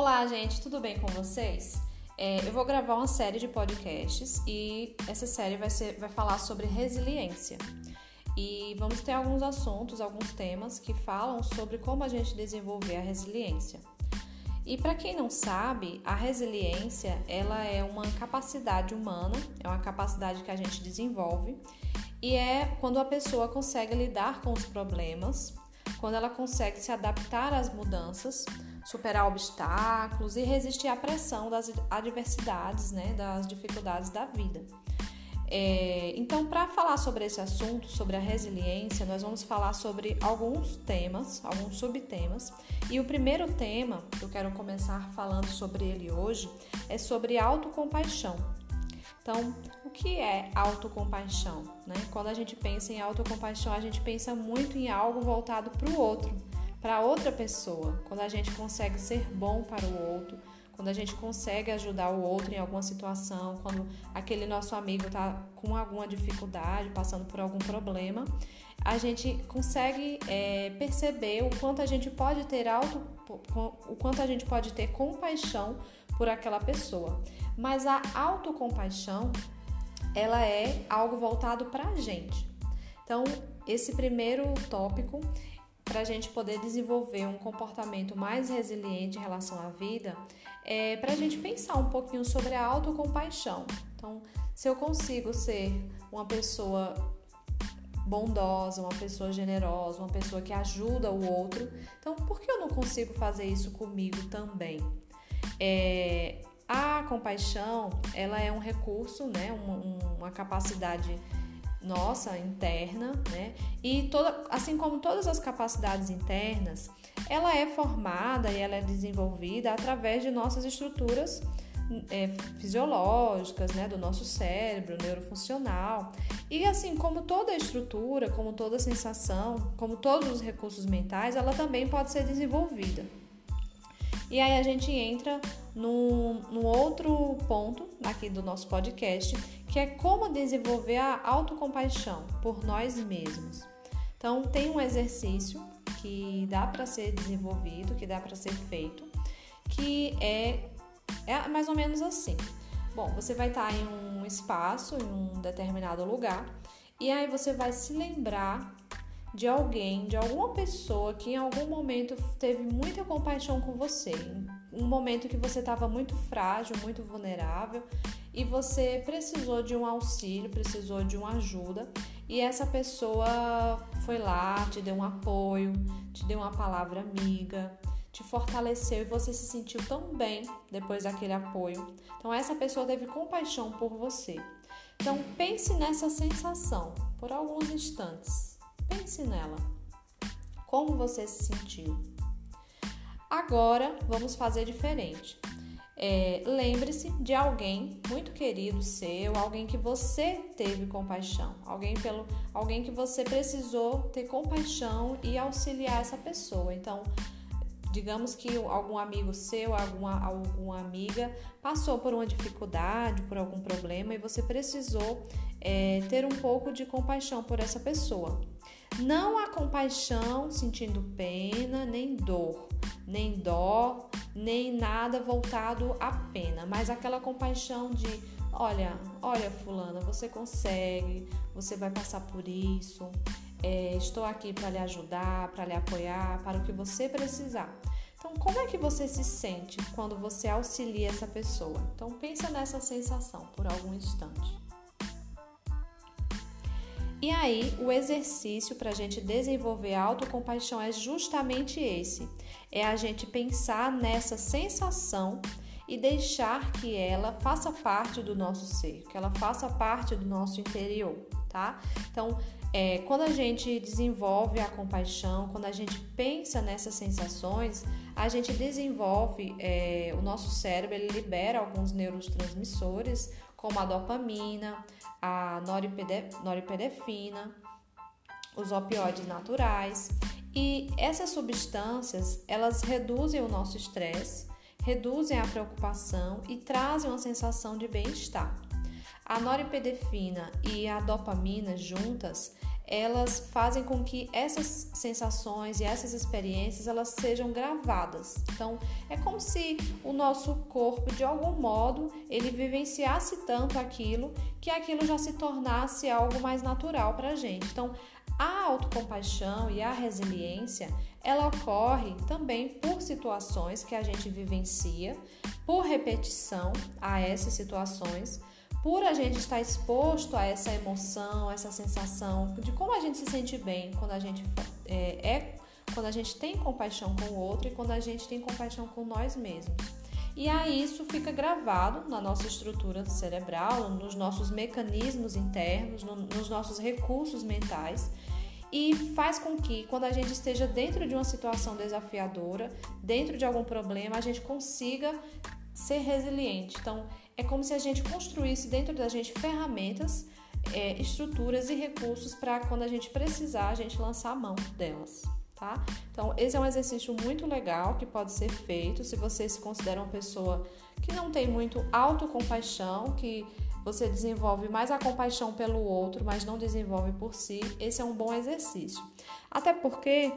Olá, gente, tudo bem com vocês? É, eu vou gravar uma série de podcasts e essa série vai, ser, vai falar sobre resiliência. E vamos ter alguns assuntos, alguns temas que falam sobre como a gente desenvolver a resiliência. E para quem não sabe, a resiliência ela é uma capacidade humana, é uma capacidade que a gente desenvolve e é quando a pessoa consegue lidar com os problemas, quando ela consegue se adaptar às mudanças, superar obstáculos e resistir à pressão das adversidades, né, das dificuldades da vida. É, então, para falar sobre esse assunto, sobre a resiliência, nós vamos falar sobre alguns temas, alguns subtemas. E o primeiro tema, que eu quero começar falando sobre ele hoje, é sobre autocompaixão. Então, o que é autocompaixão? Né? Quando a gente pensa em autocompaixão, a gente pensa muito em algo voltado para o outro, para outra pessoa. Quando a gente consegue ser bom para o outro, quando a gente consegue ajudar o outro em alguma situação, quando aquele nosso amigo está com alguma dificuldade, passando por algum problema, a gente consegue é, perceber o quanto a gente pode ter auto, o quanto a gente pode ter compaixão por aquela pessoa. Mas a autocompaixão, ela é algo voltado para a gente. Então, esse primeiro tópico, para a gente poder desenvolver um comportamento mais resiliente em relação à vida, é para a gente pensar um pouquinho sobre a autocompaixão. Então, se eu consigo ser uma pessoa bondosa, uma pessoa generosa, uma pessoa que ajuda o outro, então por que eu não consigo fazer isso comigo também? É, a compaixão, ela é um recurso, né, uma, uma capacidade nossa interna, né? E toda, assim como todas as capacidades internas, ela é formada e ela é desenvolvida através de nossas estruturas é, fisiológicas, né, do nosso cérebro, neurofuncional. E assim como toda estrutura, como toda sensação, como todos os recursos mentais, ela também pode ser desenvolvida. E aí a gente entra num, outro ponto aqui do nosso podcast, que é como desenvolver a autocompaixão por nós mesmos. Então, tem um exercício que dá para ser desenvolvido, que dá para ser feito, que é, é mais ou menos assim. Bom, você vai estar em um espaço, em um determinado lugar, e aí você vai se lembrar de alguém, de alguma pessoa que em algum momento teve muita compaixão com você, um momento que você estava muito frágil, muito vulnerável e você precisou de um auxílio, precisou de uma ajuda e essa pessoa foi lá, te deu um apoio, te deu uma palavra amiga, te fortaleceu e você se sentiu tão bem depois daquele apoio. Então essa pessoa teve compaixão por você. Então pense nessa sensação por alguns instantes. Pense nela. Como você se sentiu? Agora vamos fazer diferente. É, Lembre-se de alguém muito querido seu, alguém que você teve compaixão, alguém pelo, alguém que você precisou ter compaixão e auxiliar essa pessoa. Então, digamos que algum amigo seu, alguma, alguma amiga passou por uma dificuldade, por algum problema e você precisou é, ter um pouco de compaixão por essa pessoa. Não há compaixão sentindo pena, nem dor, nem dó, nem nada voltado à pena, mas aquela compaixão de olha, olha, fulana, você consegue, você vai passar por isso, é, estou aqui para lhe ajudar, para lhe apoiar, para o que você precisar. Então, como é que você se sente quando você auxilia essa pessoa? Então, pensa nessa sensação por algum instante. E aí, o exercício para a gente desenvolver autocompaixão é justamente esse: é a gente pensar nessa sensação e deixar que ela faça parte do nosso ser, que ela faça parte do nosso interior, tá? Então, é, quando a gente desenvolve a compaixão, quando a gente pensa nessas sensações, a gente desenvolve é, o nosso cérebro, ele libera alguns neurotransmissores, como a dopamina, a noripedefina, os opioides naturais. E essas substâncias, elas reduzem o nosso estresse, reduzem a preocupação e trazem uma sensação de bem-estar. A noripedefina e a dopamina juntas, elas fazem com que essas sensações e essas experiências elas sejam gravadas. Então, é como se o nosso corpo, de algum modo, ele vivenciasse tanto aquilo que aquilo já se tornasse algo mais natural para a gente. Então, a autocompaixão e a resiliência, ela ocorre também por situações que a gente vivencia, por repetição a essas situações, por a gente estar exposto a essa emoção, essa sensação de como a gente se sente bem quando a gente é, é quando a gente tem compaixão com o outro e quando a gente tem compaixão com nós mesmos. E aí isso fica gravado na nossa estrutura cerebral, nos nossos mecanismos internos, no, nos nossos recursos mentais e faz com que quando a gente esteja dentro de uma situação desafiadora, dentro de algum problema, a gente consiga ser resiliente. Então, é como se a gente construísse dentro da gente ferramentas, é, estruturas e recursos para quando a gente precisar, a gente lançar a mão delas. Tá? Então, esse é um exercício muito legal que pode ser feito se você se considera uma pessoa que não tem muito autocompaixão, que você desenvolve mais a compaixão pelo outro, mas não desenvolve por si. Esse é um bom exercício. Até porque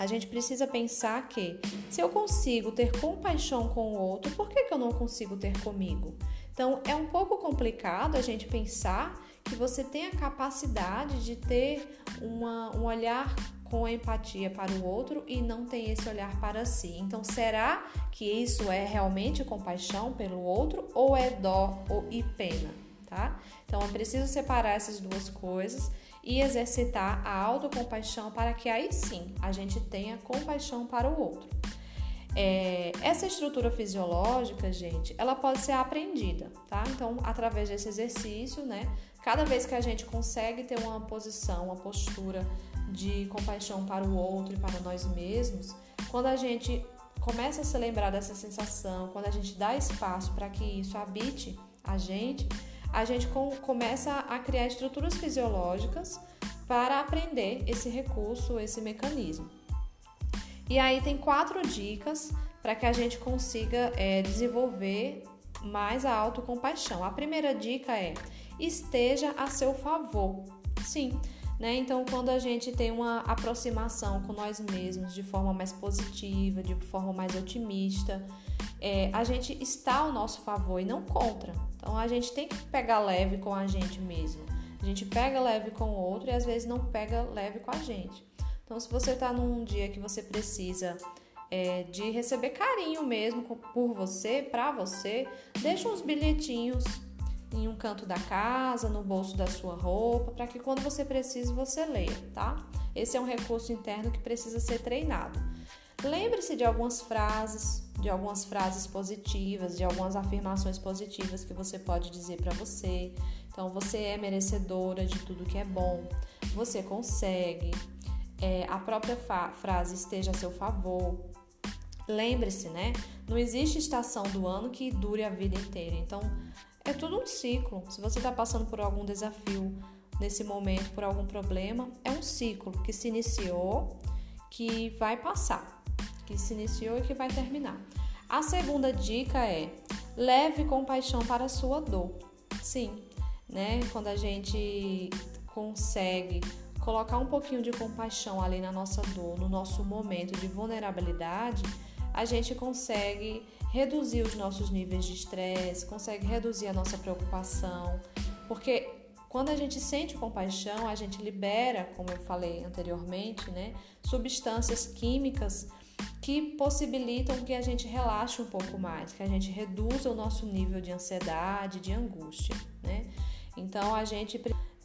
a gente precisa pensar que se eu consigo ter compaixão com o outro, por que, que eu não consigo ter comigo? Então é um pouco complicado a gente pensar que você tem a capacidade de ter uma, um olhar com empatia para o outro e não tem esse olhar para si. Então, será que isso é realmente compaixão pelo outro ou é dó e pena, tá? Então, é preciso separar essas duas coisas e exercitar a autocompaixão para que aí sim a gente tenha compaixão para o outro. É, essa estrutura fisiológica, gente, ela pode ser aprendida, tá? Então, através desse exercício, né? Cada vez que a gente consegue ter uma posição, uma postura de compaixão para o outro e para nós mesmos, quando a gente começa a se lembrar dessa sensação, quando a gente dá espaço para que isso habite a gente, a gente começa a criar estruturas fisiológicas para aprender esse recurso, esse mecanismo. E aí tem quatro dicas para que a gente consiga é, desenvolver mais a autocompaixão. A primeira dica é esteja a seu favor. Sim, né? Então, quando a gente tem uma aproximação com nós mesmos de forma mais positiva, de forma mais otimista, é, a gente está ao nosso favor e não contra. Então, a gente tem que pegar leve com a gente mesmo. A gente pega leve com o outro e às vezes não pega leve com a gente. Então, se você está num dia que você precisa é, de receber carinho mesmo por você, para você, deixa uns bilhetinhos em um canto da casa, no bolso da sua roupa, para que quando você precise você leia, tá? Esse é um recurso interno que precisa ser treinado. Lembre-se de algumas frases, de algumas frases positivas, de algumas afirmações positivas que você pode dizer para você. Então, você é merecedora de tudo que é bom, você consegue, é, a própria frase esteja a seu favor. Lembre-se, né? Não existe estação do ano que dure a vida inteira. Então, é tudo um ciclo. Se você está passando por algum desafio nesse momento, por algum problema, é um ciclo que se iniciou, que vai passar, que se iniciou e que vai terminar. A segunda dica é leve compaixão para a sua dor. Sim, né? Quando a gente consegue colocar um pouquinho de compaixão ali na nossa dor, no nosso momento de vulnerabilidade, a gente consegue reduzir os nossos níveis de estresse, consegue reduzir a nossa preocupação, porque quando a gente sente compaixão, a gente libera, como eu falei anteriormente, né, substâncias químicas que possibilitam que a gente relaxe um pouco mais, que a gente reduza o nosso nível de ansiedade, de angústia, né? Então a gente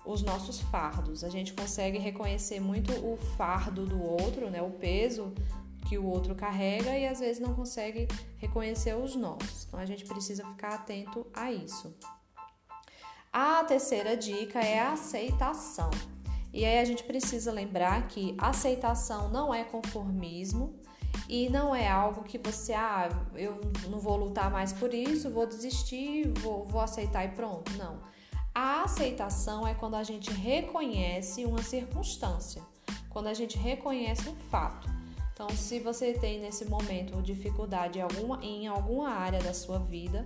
os nossos fardos, a gente consegue reconhecer muito o fardo do outro, né, o peso que o outro carrega e às vezes não consegue reconhecer os nossos. Então a gente precisa ficar atento a isso. A terceira dica é a aceitação. E aí a gente precisa lembrar que aceitação não é conformismo e não é algo que você, ah, eu não vou lutar mais por isso, vou desistir, vou, vou aceitar e pronto. Não. A aceitação é quando a gente reconhece uma circunstância, quando a gente reconhece um fato. Então, se você tem nesse momento dificuldade em alguma, em alguma área da sua vida,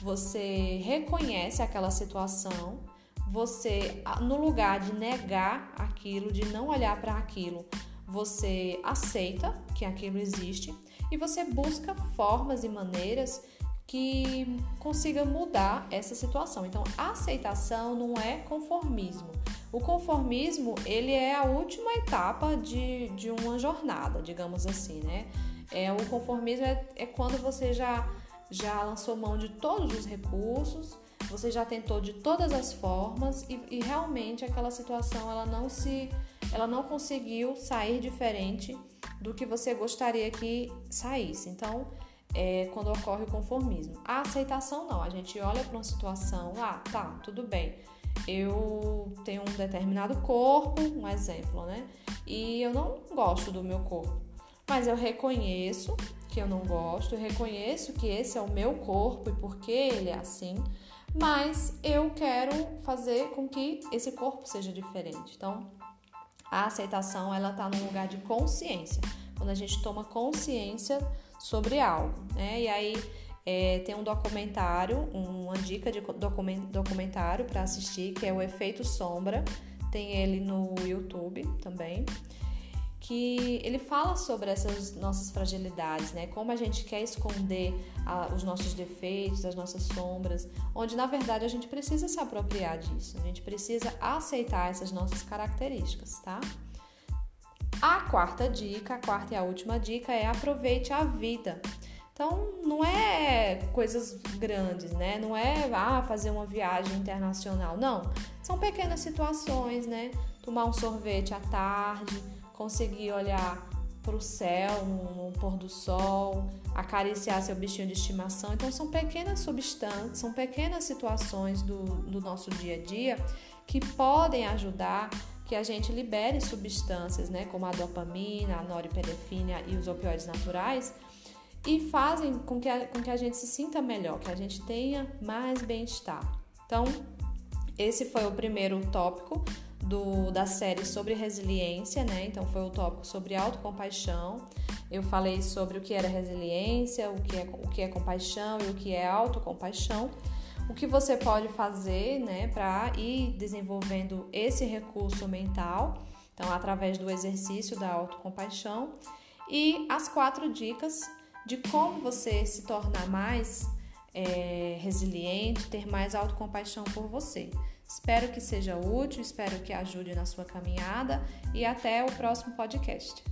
você reconhece aquela situação, você, no lugar de negar aquilo, de não olhar para aquilo, você aceita que aquilo existe e você busca formas e maneiras que consiga mudar essa situação. Então, aceitação não é conformismo. O conformismo, ele é a última etapa de, de uma jornada, digamos assim, né? É, o conformismo é, é quando você já, já lançou mão de todos os recursos, você já tentou de todas as formas e, e realmente aquela situação ela não se ela não conseguiu sair diferente do que você gostaria que saísse. Então, é quando ocorre o conformismo. A aceitação não, a gente olha para uma situação, ah, tá, tudo bem. Eu tenho um determinado corpo, um exemplo, né? E eu não gosto do meu corpo. Mas eu reconheço que eu não gosto, eu reconheço que esse é o meu corpo e por que ele é assim, mas eu quero fazer com que esse corpo seja diferente. Então, a aceitação ela está num lugar de consciência, quando a gente toma consciência sobre algo, né? E aí é, tem um documentário, uma dica de documentário para assistir, que é o Efeito Sombra. Tem ele no YouTube também. Que ele fala sobre essas nossas fragilidades, né? Como a gente quer esconder a, os nossos defeitos, as nossas sombras, onde na verdade a gente precisa se apropriar disso, a gente precisa aceitar essas nossas características, tá? A quarta dica, a quarta e a última dica é aproveite a vida. Então, não é coisas grandes, né? Não é ah, fazer uma viagem internacional, não. São pequenas situações, né? Tomar um sorvete à tarde, conseguir olhar para o céu no pôr do sol, acariciar seu bichinho de estimação. Então, são pequenas substâncias, são pequenas situações do, do nosso dia a dia que podem ajudar que a gente libere substâncias, né, como a dopamina, a norepinefrina e os opioides naturais, e fazem com que, a, com que a gente se sinta melhor, que a gente tenha mais bem-estar. Então, esse foi o primeiro tópico do, da série sobre resiliência, né? Então, foi o tópico sobre autocompaixão. Eu falei sobre o que era resiliência, o que é, o que é compaixão e o que é autocompaixão o que você pode fazer né, para ir desenvolvendo esse recurso mental, então, através do exercício da autocompaixão, e as quatro dicas de como você se tornar mais é, resiliente, ter mais autocompaixão por você. Espero que seja útil, espero que ajude na sua caminhada e até o próximo podcast.